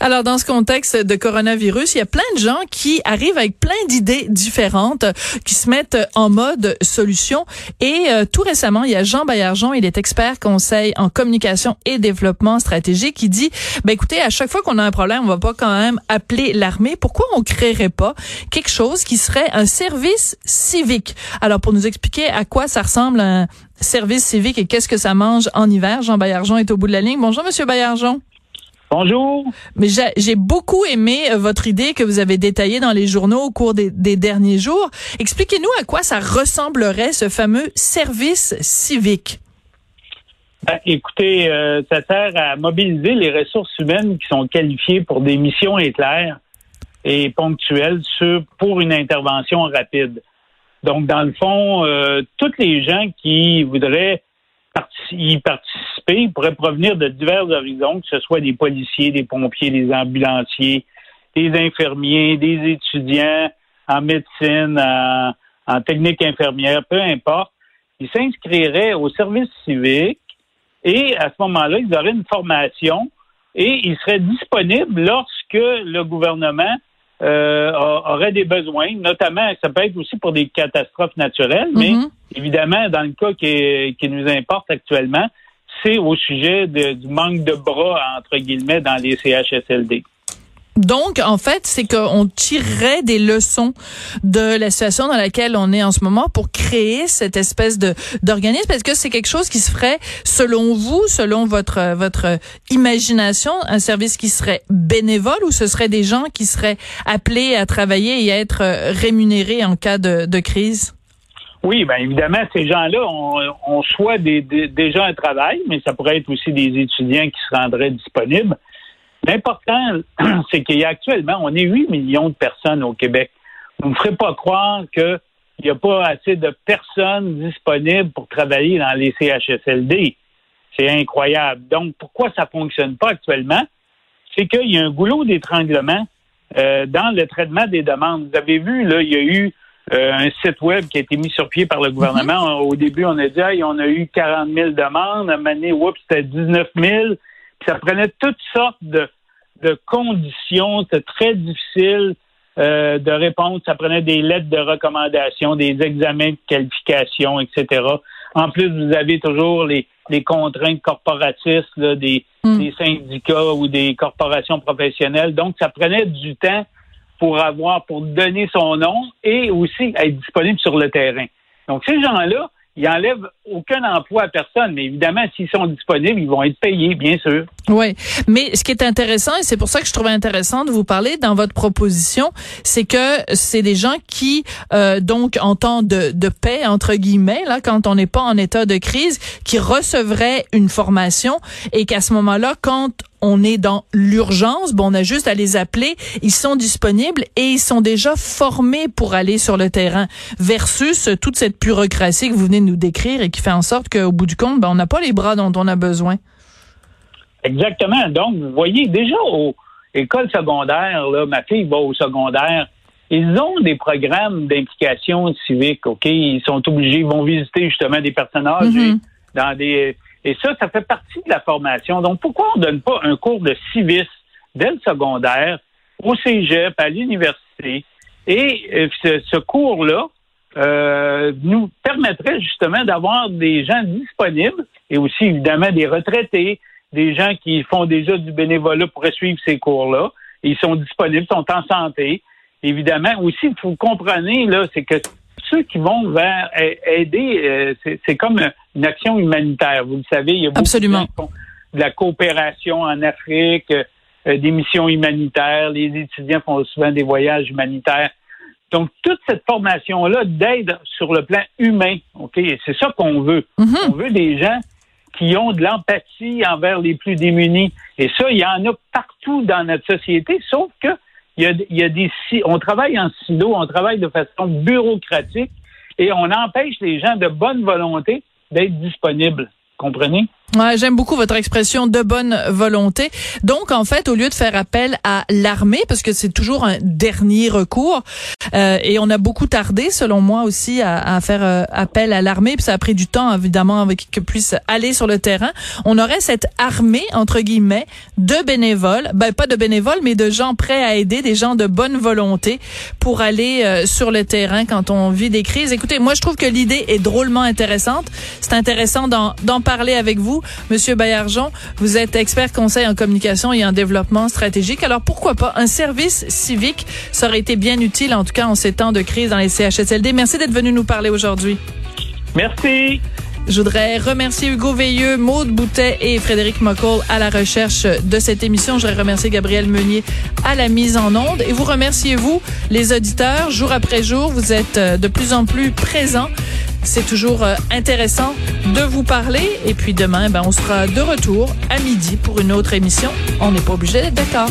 Alors, dans ce contexte de coronavirus, il y a plein de gens qui arrivent avec plein d'idées différentes, qui se mettent en mode solution. Et euh, tout récemment, il y a Jean Baillargeon, il est expert conseil en communication et développement stratégique, qui dit, ben écoutez, à chaque fois qu'on a un problème, on va pas quand même appeler l'armée. Pourquoi on créerait pas quelque chose qui serait un service civique? Alors, pour nous expliquer à quoi ça ressemble un service civique et qu'est-ce que ça mange en hiver, Jean Baillargeon est au bout de la ligne. Bonjour, Monsieur Baillargeon. Bonjour. Mais j'ai beaucoup aimé euh, votre idée que vous avez détaillée dans les journaux au cours des, derniers jours. Expliquez-nous à quoi ça ressemblerait ce fameux service civique. Ben, écoutez, euh, ça sert à mobiliser les ressources humaines qui sont qualifiées pour des missions éclairs et ponctuelles sur, pour une intervention rapide. Donc, dans le fond, euh, toutes les gens qui voudraient y participer pourrait provenir de divers horizons, que ce soit des policiers, des pompiers, des ambulanciers, des infirmiers, des étudiants en médecine, en, technique infirmière, peu importe. Ils s'inscriraient au service civique et à ce moment-là, ils auraient une formation et ils seraient disponibles lorsque le gouvernement euh, aurait des besoins, notamment, ça peut être aussi pour des catastrophes naturelles, mais mm-hmm. évidemment, dans le cas qui, qui nous importe actuellement, c'est au sujet du manque de bras, entre guillemets, dans les CHSLD. Donc, en fait, c'est qu'on tirerait des leçons de la situation dans laquelle on est en ce moment pour créer cette espèce de d'organisme. Est-ce que c'est quelque chose qui se ferait, selon vous, selon votre votre imagination, un service qui serait bénévole ou ce serait des gens qui seraient appelés à travailler et à être rémunérés en cas de, crise? Oui, bien évidemment, ces gens-là ont, soit des, des, déjà un travail, mais ça pourrait être aussi des étudiants qui se rendraient disponibles. L'important, c'est qu'il y a actuellement, on est 8 millions de personnes au Québec. Vous ne me ferez pas croire qu'il n'y a pas assez de personnes disponibles pour travailler dans les CHSLD. C'est incroyable. Donc, pourquoi ça ne fonctionne pas actuellement? C'est qu'il y a un goulot d'étranglement euh, dans le traitement des demandes. Vous avez vu, là, il y a eu euh, un site web qui a été mis sur pied par le gouvernement. Mm-hmm. Au début, on a dit, on a eu 40 000 demandes. À un moment oups, c'était 19 000 ça prenait toutes sortes de, de conditions. C'était très difficile euh, de répondre. Ça prenait des lettres de recommandation, des examens de qualification, etc. En plus, vous avez toujours les, les contraintes corporatistes des, hmm. des syndicats ou des corporations professionnelles. Donc, ça prenait du temps pour avoir, pour donner son nom et aussi être disponible sur le terrain. Donc, ces gens-là, ils enlèvent aucun emploi à personne. Mais évidemment, s'ils sont disponibles, ils vont être payés, bien sûr. Oui. Mais ce qui est intéressant, et c'est pour ça que je trouvais intéressant de vous parler dans votre proposition, c'est que c'est des gens qui, euh, donc, en temps de, de paix, entre guillemets, là, quand on n'est pas en état de crise, qui recevraient une formation et qu'à ce moment-là, quand on est dans l'urgence, bon, on a juste à les appeler, ils sont disponibles et ils sont déjà formés pour aller sur le terrain, versus toute cette bureaucratie que vous venez de nous décrire et qui fait en sorte qu'au bout du compte, ben, on n'a pas les bras dont on a besoin. Exactement. Donc, vous voyez, déjà aux écoles secondaires, là, ma fille va au secondaire, ils ont des programmes d'implication civique, OK? Ils sont obligés, ils vont visiter justement des personnages mm-hmm. dans des. Et ça, ça fait partie de la formation. Donc, pourquoi on ne donne pas un cours de civisme dès le secondaire, au cégep, à l'université? Et euh, ce, cours-là, euh, nous permettrait justement d'avoir des gens disponibles et aussi évidemment des retraités, des gens qui font déjà du bénévolat pour suivre ces cours-là. Ils sont disponibles, sont en santé. Évidemment, aussi, il faut comprendre, là, c'est que ceux qui vont vers aider, euh, c'est comme une action humanitaire. Vous le savez, il y a beaucoup Absolument. de, la coopération en Afrique, euh, des missions humanitaires. Les étudiants font souvent des voyages humanitaires. Donc, toute cette formation-là d'aide sur le plan humain, OK, c'est ça qu'on veut. Mm-hmm. On veut des gens qui ont de l'empathie envers les plus démunis. Et ça, il y en a partout dans notre société, sauf que il y a, il y a des on travaille en silo, on travaille de façon bureaucratique et on empêche les gens de bonne volonté d'être disponibles. Comprenez? Ouais, j'aime beaucoup votre expression de bonne volonté. Donc, en fait, au lieu de faire appel à l'armée, parce que c'est toujours un dernier recours, euh, et on a beaucoup tardé, selon moi aussi, à, à faire euh, appel à l'armée, puis ça a pris du temps, évidemment, avec que puisse aller sur le terrain. On aurait cette armée, entre guillemets, de bénévoles, ben pas de bénévoles, mais de gens prêts à aider, des gens de bonne volonté pour aller euh, sur le terrain quand on vit des crises. Écoutez, moi, je trouve que l'idée est drôlement intéressante. C'est intéressant d'en parler avec vous. Monsieur Bayarjon, vous êtes expert conseil en communication et en développement stratégique. Alors pourquoi pas un service civique? Ça aurait été bien utile, en tout cas en ces temps de crise dans les CHSLD. Merci d'être venu nous parler aujourd'hui. Merci. Je voudrais remercier Hugo Veilleux, Maude Boutet et Frédéric McCall à la recherche de cette émission. Je voudrais remercier Gabriel Meunier à la mise en onde. Et vous remerciez, vous, les auditeurs, jour après jour. Vous êtes de plus en plus présents. C'est toujours euh, intéressant de vous parler. Et puis demain, ben, on sera de retour à midi pour une autre émission. On n'est pas obligé d'être d'accord.